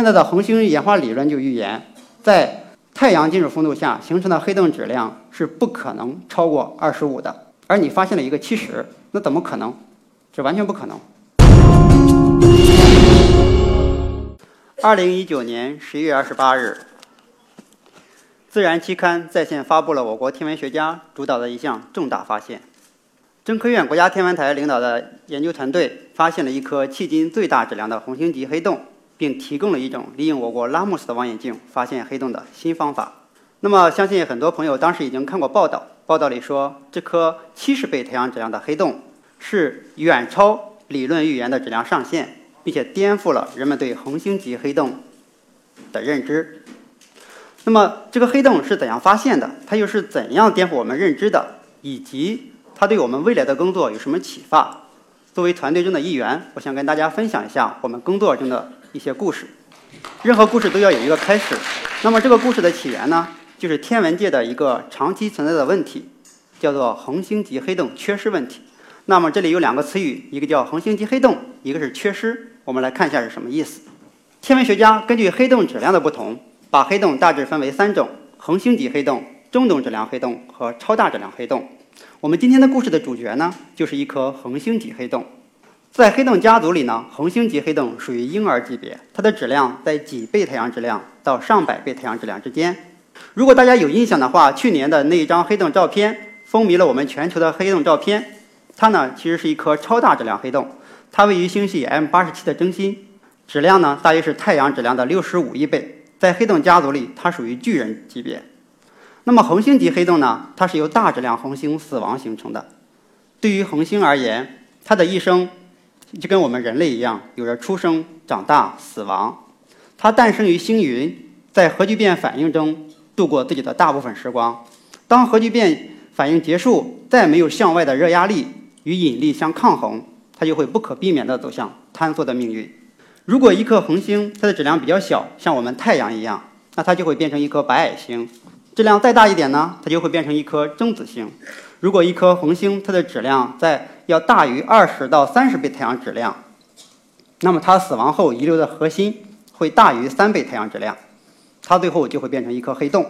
现在的恒星演化理论就预言，在太阳金属风度下形成的黑洞质量是不可能超过二十五的。而你发现了一个七十，那怎么可能？这完全不可能。二零一九年十一月二十八日，《自然》期刊在线发布了我国天文学家主导的一项重大发现：中科院国家天文台领导的研究团队发现了一颗迄今最大质量的红星级黑洞，并提供了一种利用我国拉姆斯的望远镜发现黑洞的新方法。那么，相信很多朋友当时已经看过报道，报道里说，这颗七十倍太阳质量的黑洞是远超理论预言的质量上限。并且颠覆了人们对恒星级黑洞的认知。那么，这个黑洞是怎样发现的？它又是怎样颠覆我们认知的？以及它对我们未来的工作有什么启发？作为团队中的一员，我想跟大家分享一下我们工作中的一些故事。任何故事都要有一个开始。那么，这个故事的起源呢，就是天文界的一个长期存在的问题，叫做恒星级黑洞缺失问题。那么这里有两个词语，一个叫恒星级黑洞，一个是缺失。我们来看一下是什么意思。天文学家根据黑洞质量的不同，把黑洞大致分为三种：恒星级黑洞、中等质量黑洞和超大质量黑洞。我们今天的故事的主角呢，就是一颗恒星级黑洞。在黑洞家族里呢，恒星级黑洞属于婴儿级别，它的质量在几倍太阳质量到上百倍太阳质量之间。如果大家有印象的话，去年的那一张黑洞照片风靡了我们全球的黑洞照片。它呢，其实是一颗超大质量黑洞，它位于星系 M 八十七的中心，质量呢大约是太阳质量的六十五亿倍，在黑洞家族里，它属于巨人级别。那么恒星级黑洞呢，它是由大质量恒星死亡形成的。对于恒星而言，它的一生就跟我们人类一样，有着出生、长大、死亡。它诞生于星云，在核聚变反应中度过自己的大部分时光。当核聚变反应结束，再没有向外的热压力。与引力相抗衡，它就会不可避免地走向坍缩的命运。如果一颗恒星它的质量比较小，像我们太阳一样，那它就会变成一颗白矮星；质量再大一点呢，它就会变成一颗中子星。如果一颗恒星它的质量在要大于二十到三十倍太阳质量，那么它死亡后遗留的核心会大于三倍太阳质量，它最后就会变成一颗黑洞。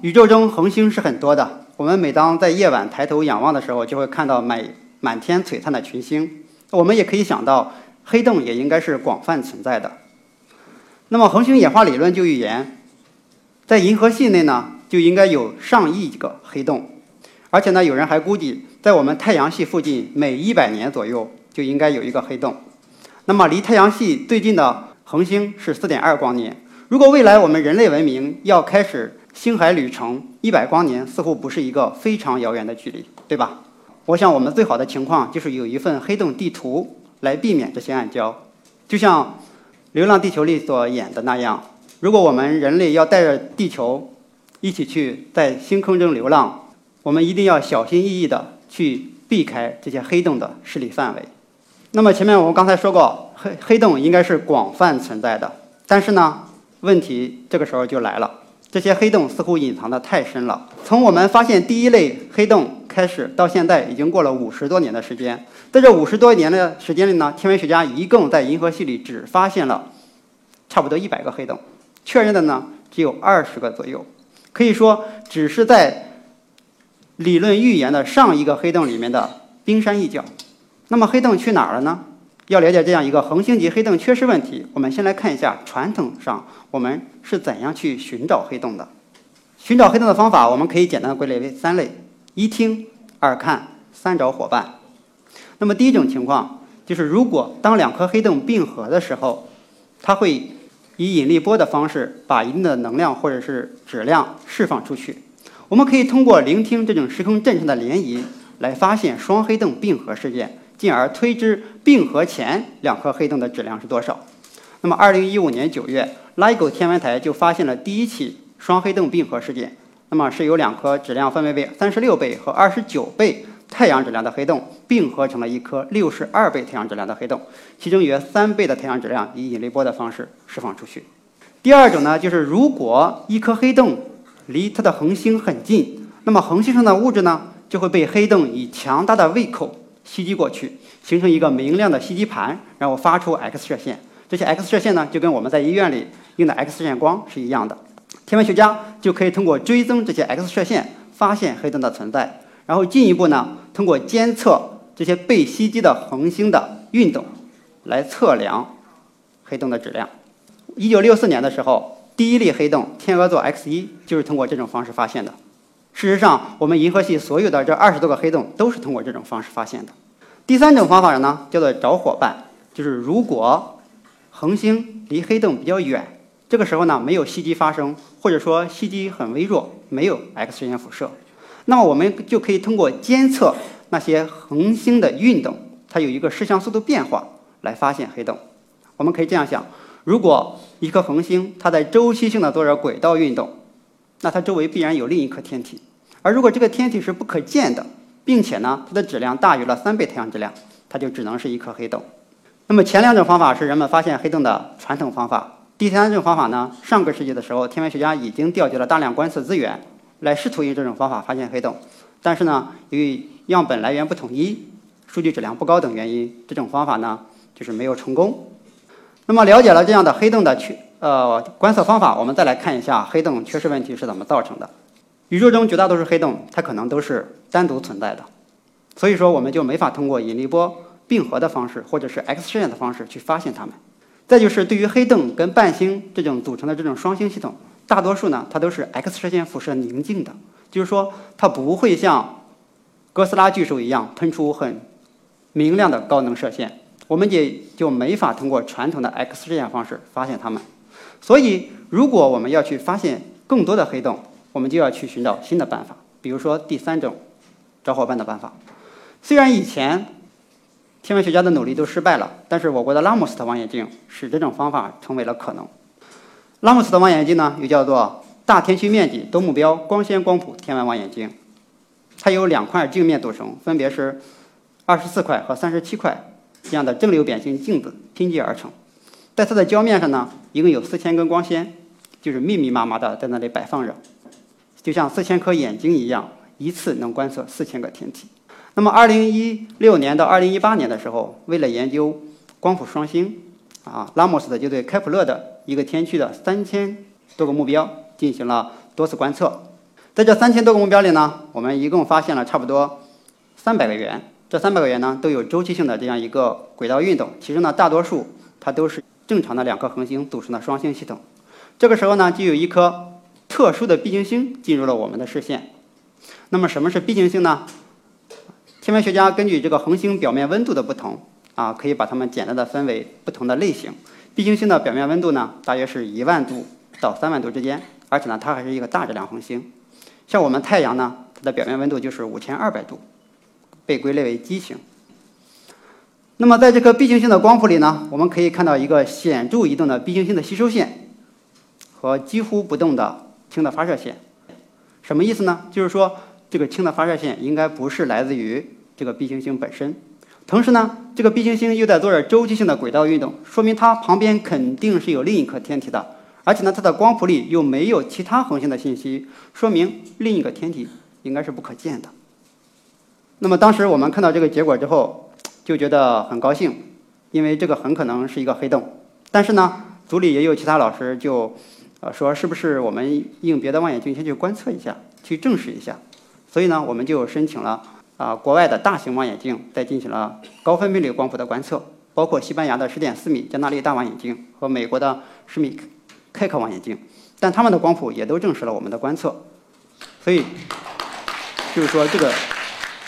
宇宙中恒星是很多的，我们每当在夜晚抬头仰望的时候，就会看到满满天璀璨的群星，我们也可以想到，黑洞也应该是广泛存在的。那么恒星演化理论就预言，在银河系内呢，就应该有上亿个黑洞，而且呢，有人还估计，在我们太阳系附近，每一百年左右就应该有一个黑洞。那么离太阳系最近的恒星是四点二光年。如果未来我们人类文明要开始星海旅程，一百光年似乎不是一个非常遥远的距离，对吧？我想，我们最好的情况就是有一份黑洞地图来避免这些暗礁。就像《流浪地球》里所演的那样，如果我们人类要带着地球一起去在星空中流浪，我们一定要小心翼翼地去避开这些黑洞的势力范围。那么前面我们刚才说过，黑黑洞应该是广泛存在的，但是呢，问题这个时候就来了。这些黑洞似乎隐藏的太深了。从我们发现第一类黑洞开始，到现在已经过了五十多年的时间。在这五十多年的时间里呢，天文学家一共在银河系里只发现了差不多一百个黑洞，确认的呢只有二十个左右。可以说，只是在理论预言的上一个黑洞里面的冰山一角。那么黑洞去哪儿了呢？要了解这样一个恒星级黑洞缺失问题，我们先来看一下传统上我们是怎样去寻找黑洞的。寻找黑洞的方法，我们可以简单归类为三类：一听、二看、三找伙伴。那么第一种情况就是，如果当两颗黑洞并合的时候，它会以引力波的方式把一定的能量或者是质量释放出去。我们可以通过聆听这种时空震颤的涟漪来发现双黑洞并合事件。进而推知并合前两颗黑洞的质量是多少。那么，二零一五年九月，LIGO 天文台就发现了第一起双黑洞并合事件。那么，是由两颗质量分别为三十六倍和二十九倍太阳质量的黑洞并合成了一颗六十二倍太阳质量的黑洞，其中约三倍的太阳质量以引力波的方式释放出去。第二种呢，就是如果一颗黑洞离它的恒星很近，那么恒星上的物质呢就会被黑洞以强大的胃口。吸击过去，形成一个明亮的吸积盘，然后发出 X 射线，这些 X 射线呢，就跟我们在医院里用的 X 射线光是一样的。天文学家就可以通过追踪这些 X 射线，发现黑洞的存在，然后进一步呢，通过监测这些被袭击的恒星的运动，来测量黑洞的质量。一九六四年的时候，第一粒黑洞天鹅座 X 一就是通过这种方式发现的。事实上，我们银河系所有的这二十多个黑洞都是通过这种方式发现的。第三种方法呢，叫做找伙伴，就是如果恒星离黑洞比较远，这个时候呢没有袭击发生，或者说袭击很微弱，没有 X 射线辐射，那么我们就可以通过监测那些恒星的运动，它有一个视向速度变化来发现黑洞。我们可以这样想：如果一颗恒星它在周期性的做着轨道运动，那它周围必然有另一颗天体，而如果这个天体是不可见的，并且呢它的质量大于了三倍太阳质量，它就只能是一颗黑洞。那么前两种方法是人们发现黑洞的传统方法，第三种方法呢，上个世纪的时候，天文学家已经调集了大量观测资源，来试图用这种方法发现黑洞，但是呢，由于样本来源不统一、数据质量不高等原因，这种方法呢就是没有成功。那么了解了这样的黑洞的去。呃，观测方法，我们再来看一下黑洞缺失问题是怎么造成的。宇宙中绝大多数黑洞，它可能都是单独存在的，所以说我们就没法通过引力波并合的方式，或者是 X 射线的方式去发现它们。再就是对于黑洞跟伴星这种组成的这种双星系统，大多数呢它都是 X 射线辐射宁静的，就是说它不会像哥斯拉巨兽一样喷出很明亮的高能射线，我们也就没法通过传统的 X 射线方式发现它们。所以，如果我们要去发现更多的黑洞，我们就要去寻找新的办法，比如说第三种找伙伴的办法。虽然以前天文学家的努力都失败了，但是我国的拉姆斯特望远镜使这种方法成为了可能。拉姆斯特望远镜呢，又叫做大天区面积多目标光纤光谱天文望远镜，它由两块镜面组成，分别是二十四块和三十七块这样的正六边形镜子拼接而成。在它的胶面上呢，一共有四千根光纤，就是密密麻麻的在那里摆放着，就像四千颗眼睛一样，一次能观测四千个天体。那么，二零一六年到二零一八年的时候，为了研究光谱双星，啊，拉莫斯的就对开普勒的一个天区的三千多个目标进行了多次观测。在这三千多个目标里呢，我们一共发现了差不多三百个圆，这三百个圆呢都有周期性的这样一个轨道运动，其中呢大多数它都是。正常的两颗恒星组成的双星系统，这个时候呢，就有一颗特殊的 B 型星进入了我们的视线。那么，什么是 B 型星呢？天文学家根据这个恒星表面温度的不同啊，可以把它们简单的分为不同的类型。B 型星的表面温度呢，大约是一万度到三万度之间，而且呢，它还是一个大质量恒星。像我们太阳呢，它的表面温度就是五千二百度，被归类为基型。那么，在这颗 B 型星的光谱里呢，我们可以看到一个显著移动的 B 型星的吸收线和几乎不动的氢的发射线。什么意思呢？就是说，这个氢的发射线应该不是来自于这个 B 型星本身。同时呢，这个 B 型星又在做着周期性的轨道运动，说明它旁边肯定是有另一颗天体的。而且呢，它的光谱里又没有其他恒星的信息，说明另一个天体应该是不可见的。那么，当时我们看到这个结果之后。就觉得很高兴，因为这个很可能是一个黑洞。但是呢，组里也有其他老师就，呃，说是不是我们用别的望远镜先去观测一下，去证实一下。所以呢，我们就申请了啊国外的大型望远镜，再进行了高分辨率光谱的观测，包括西班牙的十点四米加纳利大望远镜和美国的十米开克望远镜，但他们的光谱也都证实了我们的观测。所以，就是说这个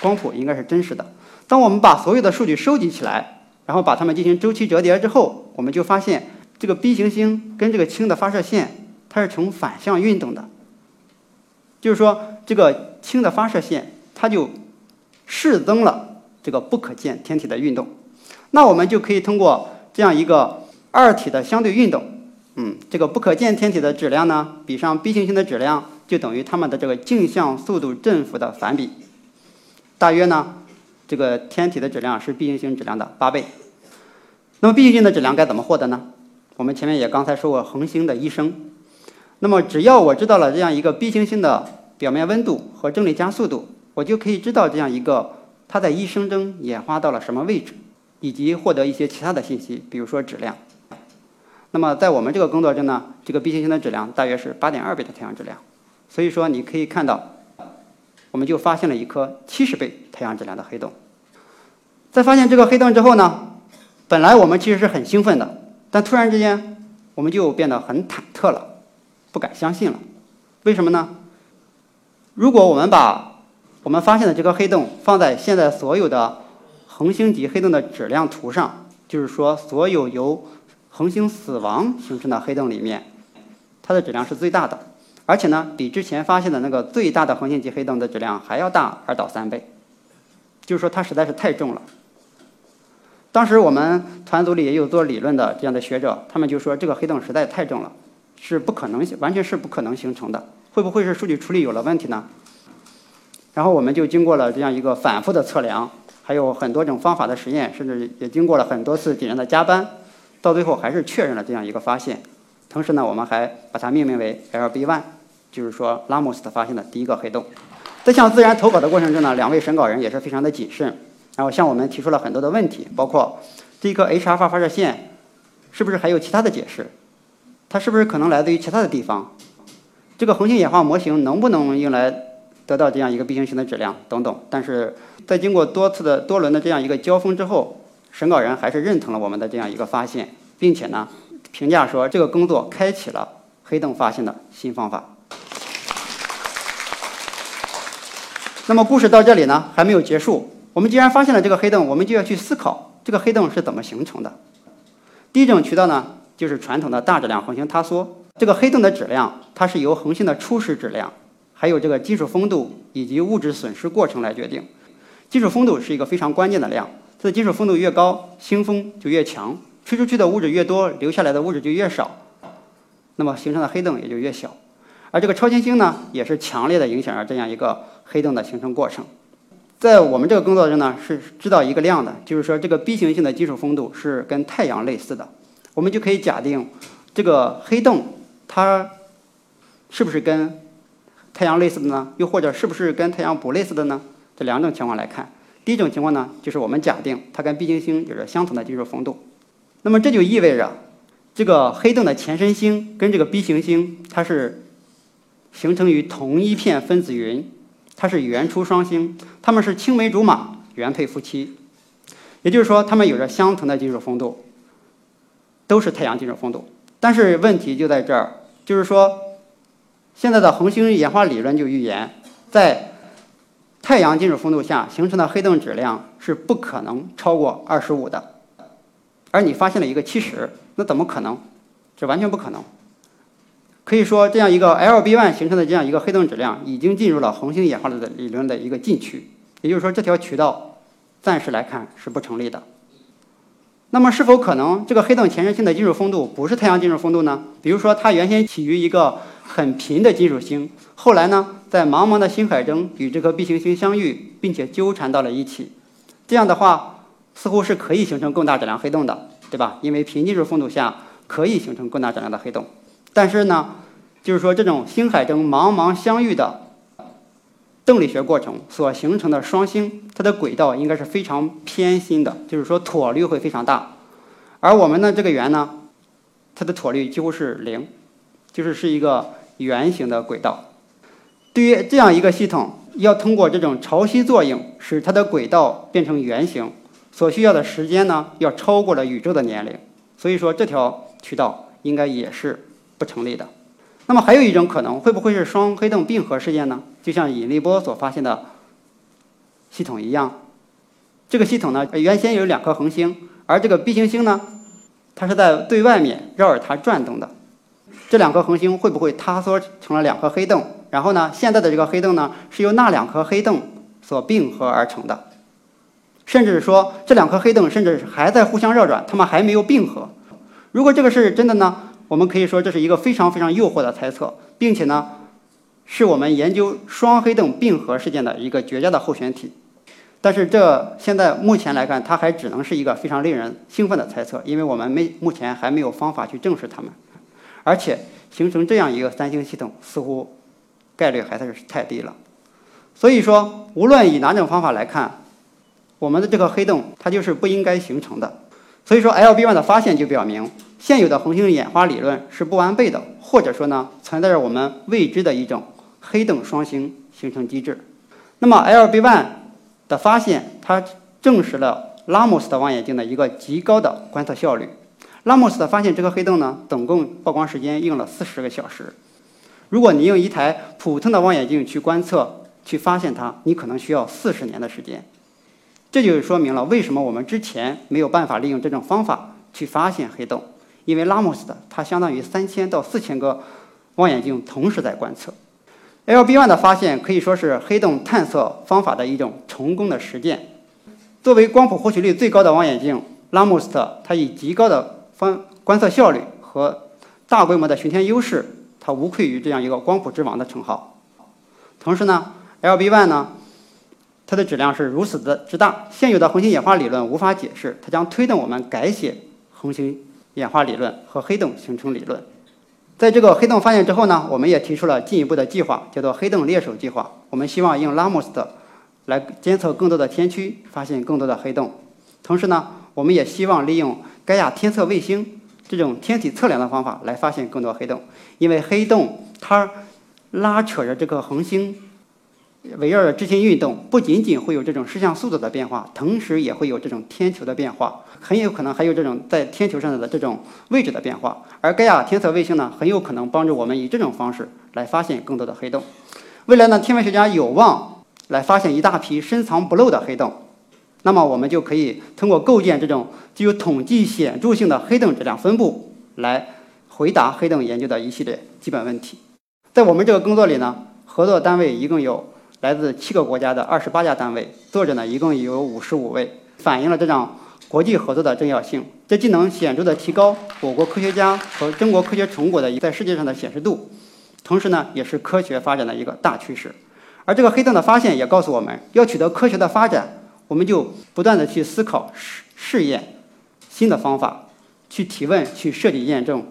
光谱应该是真实的。当我们把所有的数据收集起来，然后把它们进行周期折叠之后，我们就发现这个 B 型星跟这个氢的发射线它是呈反向运动的，就是说这个氢的发射线它就适增了这个不可见天体的运动。那我们就可以通过这样一个二体的相对运动，嗯，这个不可见天体的质量呢比上 B 型星的质量就等于它们的这个径向速度振幅的反比，大约呢。这个天体的质量是 B 型星质量的八倍。那么 B 型星的质量该怎么获得呢？我们前面也刚才说过恒星的一生。那么只要我知道了这样一个 B 型星的表面温度和重力加速度，我就可以知道这样一个它在一生中演化到了什么位置，以及获得一些其他的信息，比如说质量。那么在我们这个工作中呢，这个 B 星星的质量大约是八点二倍的太阳质量。所以说你可以看到，我们就发现了一颗七十倍太阳质量的黑洞。在发现这个黑洞之后呢，本来我们其实是很兴奋的，但突然之间我们就变得很忐忑了，不敢相信了。为什么呢？如果我们把我们发现的这颗黑洞放在现在所有的恒星级黑洞的质量图上，就是说所有由恒星死亡形成的黑洞里面，它的质量是最大的，而且呢，比之前发现的那个最大的恒星级黑洞的质量还要大二到三倍，就是说它实在是太重了。当时我们团组里也有做理论的这样的学者，他们就说这个黑洞实在太重了，是不可能，完全是不可能形成的。会不会是数据处理有了问题呢？然后我们就经过了这样一个反复的测量，还有很多种方法的实验，甚至也经过了很多次敌人的加班，到最后还是确认了这样一个发现。同时呢，我们还把它命名为 LB1，就是说拉莫斯特发现的第一个黑洞。在向自然投稿的过程中呢，两位审稿人也是非常的谨慎。然后向我们提出了很多的问题，包括这颗 H 阿尔法发射线是不是还有其他的解释？它是不是可能来自于其他的地方？这个恒星演化模型能不能用来得到这样一个 B 型星的质量等等？但是在经过多次的多轮的这样一个交锋之后，审稿人还是认同了我们的这样一个发现，并且呢评价说这个工作开启了黑洞发现的新方法。那么故事到这里呢还没有结束。我们既然发现了这个黑洞，我们就要去思考这个黑洞是怎么形成的。第一种渠道呢，就是传统的大质量恒星塌缩。这个黑洞的质量，它是由恒星的初始质量，还有这个金属丰度以及物质损失过程来决定。金属丰度是一个非常关键的量，它的金属丰度越高，星风就越强，吹出去的物质越多，留下来的物质就越少，那么形成的黑洞也就越小。而这个超新星呢，也是强烈的影响了这样一个黑洞的形成过程。在我们这个工作中呢，是知道一个量的，就是说这个 B 型性的基础丰度是跟太阳类似的，我们就可以假定这个黑洞它是不是跟太阳类似的呢？又或者是不是跟太阳不类似的呢？这两种情况来看，第一种情况呢，就是我们假定它跟 B 型星有着相同的金属丰度，那么这就意味着这个黑洞的前身星跟这个 B 型星它是形成于同一片分子云。它是原初双星，它们是青梅竹马、原配夫妻，也就是说，它们有着相同的金属丰度，都是太阳金属丰度。但是问题就在这儿，就是说，现在的恒星演化理论就预言，在太阳金属丰度下形成的黑洞质量是不可能超过二十五的，而你发现了一个七十，那怎么可能？这完全不可能。可以说，这样一个 LB1 形成的这样一个黑洞质量，已经进入了恒星演化的理论的一个禁区。也就是说，这条渠道暂时来看是不成立的。那么，是否可能这个黑洞前身性的金属丰度不是太阳金属丰度呢？比如说，它原先起于一个很贫的金属星，后来呢，在茫茫的星海中与这颗 B 型星相遇，并且纠缠到了一起。这样的话，似乎是可以形成更大质量黑洞的，对吧？因为贫金属丰度下可以形成更大质量的黑洞。但是呢，就是说这种星海中茫茫相遇的动力学过程所形成的双星，它的轨道应该是非常偏心的，就是说椭率会非常大。而我们的这个圆呢，它的椭率几乎是零，就是是一个圆形的轨道。对于这样一个系统，要通过这种潮汐作用使它的轨道变成圆形，所需要的时间呢，要超过了宇宙的年龄。所以说，这条渠道应该也是。不成立的。那么还有一种可能，会不会是双黑洞并合事件呢？就像引力波所发现的系统一样，这个系统呢，原先有两颗恒星，而这个 B 型星呢，它是在最外面绕着它转动的。这两颗恒星会不会塌缩成了两颗黑洞？然后呢，现在的这个黑洞呢，是由那两颗黑洞所并合而成的。甚至说，这两颗黑洞甚至还在互相绕转，它们还没有并合。如果这个是真的呢？我们可以说这是一个非常非常诱惑的猜测，并且呢，是我们研究双黑洞并合事件的一个绝佳的候选体。但是这现在目前来看，它还只能是一个非常令人兴奋的猜测，因为我们没目前还没有方法去证实它们，而且形成这样一个三星系统似乎概率还是太低了。所以说，无论以哪种方法来看，我们的这个黑洞它就是不应该形成的。所以说，LB1 的发现就表明，现有的恒星演化理论是不完备的，或者说呢，存在着我们未知的一种黑洞双星形成机制。那么，LB1 的发现，它证实了拉莫斯的望远镜的一个极高的观测效率。拉莫斯的发现这颗黑洞呢，总共曝光时间用了四十个小时。如果你用一台普通的望远镜去观测、去发现它，你可能需要四十年的时间。这就是说明了为什么我们之前没有办法利用这种方法去发现黑洞，因为拉莫斯的它相当于三千到四千个望远镜同时在观测。LB1 的发现可以说是黑洞探测方法的一种成功的实践。作为光谱获取率最高的望远镜，拉莫斯特它以极高的方观测效率和大规模的巡天优势，它无愧于这样一个光谱之王的称号。同时呢，LB1 呢。它的质量是如此的之大，现有的恒星演化理论无法解释，它将推动我们改写恒星演化理论和黑洞形成理论。在这个黑洞发现之后呢，我们也提出了进一步的计划，叫做黑洞猎手计划。我们希望用拉莫斯的来监测更多的天区，发现更多的黑洞。同时呢，我们也希望利用盖亚天测卫星这种天体测量的方法来发现更多黑洞，因为黑洞它拉扯着这个恒星。围绕着执行运动，不仅仅会有这种视向速度的变化，同时也会有这种天球的变化，很有可能还有这种在天球上的这种位置的变化。而盖亚天测卫星呢，很有可能帮助我们以这种方式来发现更多的黑洞。未来呢，天文学家有望来发现一大批深藏不露的黑洞，那么我们就可以通过构建这种具有统计显著性的黑洞质量分布，来回答黑洞研究的一系列基本问题。在我们这个工作里呢，合作单位一共有。来自七个国家的二十八家单位，作者呢一共有五十五位，反映了这场国际合作的重要性。这既能显著的提高我国科学家和中国科学成果的在世界上的显示度，同时呢也是科学发展的一个大趋势。而这个黑洞的发现也告诉我们要取得科学的发展，我们就不断的去思考试试验新的方法，去提问，去设计验证。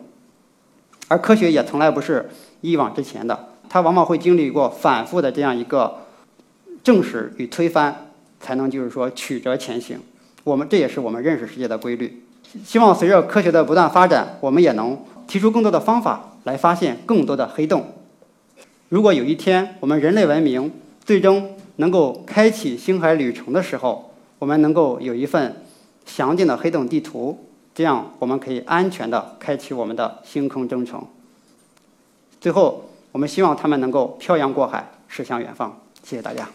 而科学也从来不是一往直前的。它往往会经历过反复的这样一个证实与推翻，才能就是说曲折前行。我们这也是我们认识世界的规律。希望随着科学的不断发展，我们也能提出更多的方法来发现更多的黑洞。如果有一天我们人类文明最终能够开启星海旅程的时候，我们能够有一份详尽的黑洞地图，这样我们可以安全的开启我们的星空征程。最后。我们希望他们能够漂洋过海，驶向远方。谢谢大家。